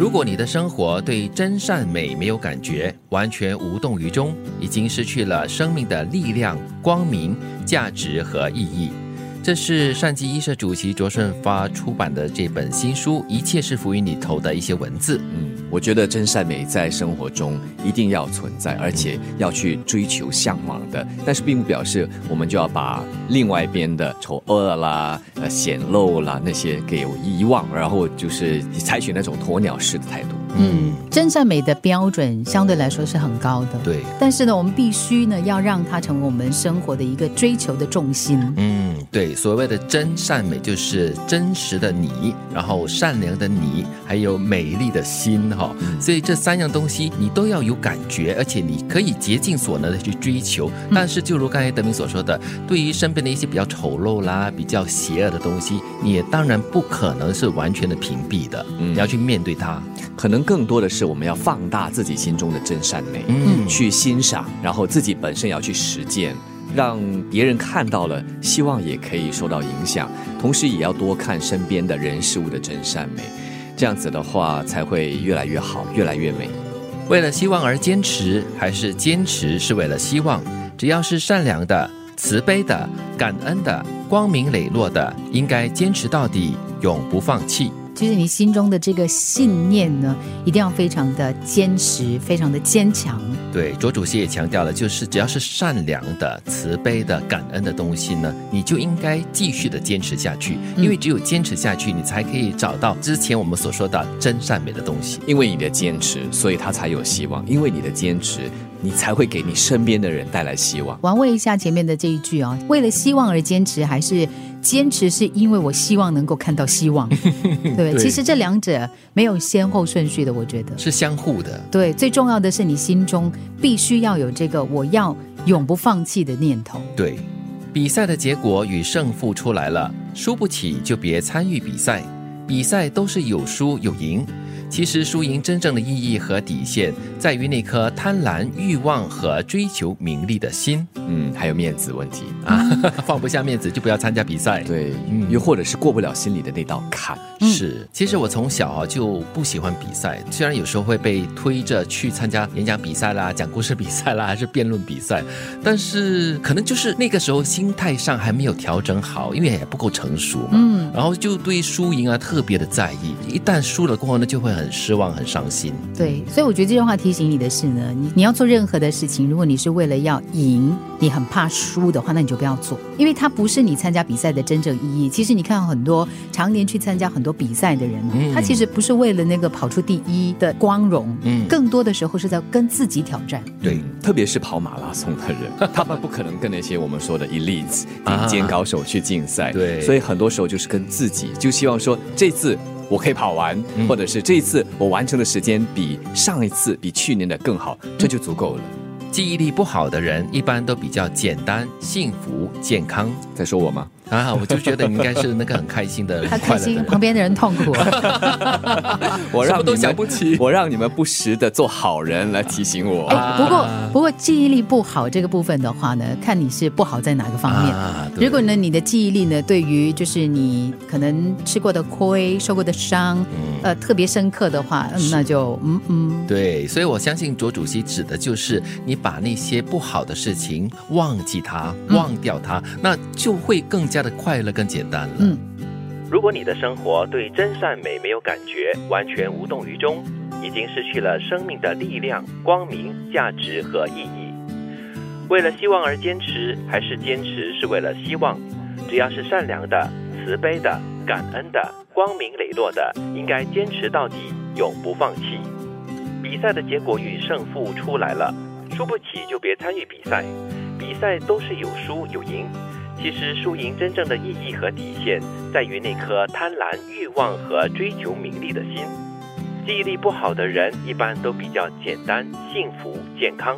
如果你的生活对真善美没有感觉，完全无动于衷，已经失去了生命的力量、光明、价值和意义。这是善基医社主席卓顺发出版的这本新书《一切是浮于你头的一些文字。嗯，我觉得真善美在生活中一定要存在，而且要去追求、向往的。但是，并不表示我们就要把另外一边的丑恶啦、呃显露啦那些给遗忘，然后就是采取那种鸵鸟式的态度。嗯，真善美的标准相对来说是很高的。对，但是呢，我们必须呢要让它成为我们生活的一个追求的重心。嗯，对，所谓的真善美就是真实的你，然后善良的你，还有美丽的心哈。所以这三样东西你都要有感觉，而且你可以竭尽所能的去追求。但是，就如刚才德明所说的，对于身边的一些比较丑陋啦、比较邪恶的东西，你也当然不可能是完全的屏蔽的，你要去面对它。可能更多的是我们要放大自己心中的真善美，嗯去欣赏，然后自己本身也要去实践，让别人看到了，希望也可以受到影响。同时，也要多看身边的人事物的真善美，这样子的话才会越来越好，越来越美。为了希望而坚持，还是坚持是为了希望？只要是善良的、慈悲的、感恩的、光明磊落的，应该坚持到底，永不放弃。就是你心中的这个信念呢，一定要非常的坚实，非常的坚强。对，卓主席也强调了，就是只要是善良的、慈悲的、感恩的东西呢，你就应该继续的坚持下去，因为只有坚持下去，你才可以找到之前我们所说的真善美的东西。因为你的坚持，所以它才有希望；因为你的坚持，你才会给你身边的人带来希望。玩味一下前面的这一句啊、为了希望而坚持，还是坚持是因为我希望能够看到希望，对 不对？对其实这两者没有先后顺序的，我觉得。是相互的。对，最重要的是你心中必须要有这个我要永不放弃的念头。对，比赛的结果与胜负出来了，输不起就别参与比赛。比赛都是有输有赢，其实输赢真正的意义和底线在于那颗贪婪、欲望和追求名利的心嗯，还有面子问题，啊！放不下面子就不要参加比赛。对，嗯又或者是过不了心里的那道坎。是，其实我从小啊就不喜欢比赛，虽然有时候会被推着去参加演讲比赛啦、讲故事比赛啦，还是辩论比赛，但是可能就是那个时候心态上还没有调整好，因为也不够成熟嘛。嗯，然后就对输赢啊特别的在意，一旦输了过后呢，就会很失望、很伤心。对，所以我觉得这句话提醒你的是呢，你你要做任何的事情，如果你是为了要赢，你很怕输的话，那你就不要做，因为它不是你参加比赛的真正意义。其实你看很多常年去参加很多比赛的人，嗯他其实不是为了那个跑出第一的光荣，嗯更多的时候是在跟自己挑战。对嗯特别是跑马拉松的人，他们不可能跟那些我们说的 elites 啊顶尖高手去竞赛，对所以很多时候就是跟自己，就希望说这次我可以跑完，嗯或者是这一次我完成的时间比上一次、比去年的更好，这就足够了。记忆力不好的人一般都比较简单、幸福、健康在说我吗？啊，我就觉得你应该是那个很开心的、他开心。旁边的人痛苦。我让你们想不起我让你们不时的做好人来提醒我。哎，不过不过记忆力不好这个部分的话呢，看你是不好在哪个方面。啊如果呢，你的记忆力呢，对于就是你可能吃过的亏、受过的伤，呃，特别深刻的话，嗯，那就嗯嗯，对，所以我相信卓主席指的就是你把那些不好的事情忘记它，忘掉它，那就会更加的快乐、更简单了。嗯。如果你的生活对真善美没有感觉，完全无动于衷，已经失去了生命的力量、光明、价值和意义。为了希望而坚持，还是坚持是为了希望？只要是善良的、慈悲的、感恩的、光明磊落的，应该坚持到底，永不放弃。比赛的结果与胜负出来了，输不起就别参与比赛。比赛都是有输有赢，其实输赢真正的意义和底线在于那颗贪婪、欲望和追求名利的心。记忆力不好的人一般都比较简单、幸福、健康。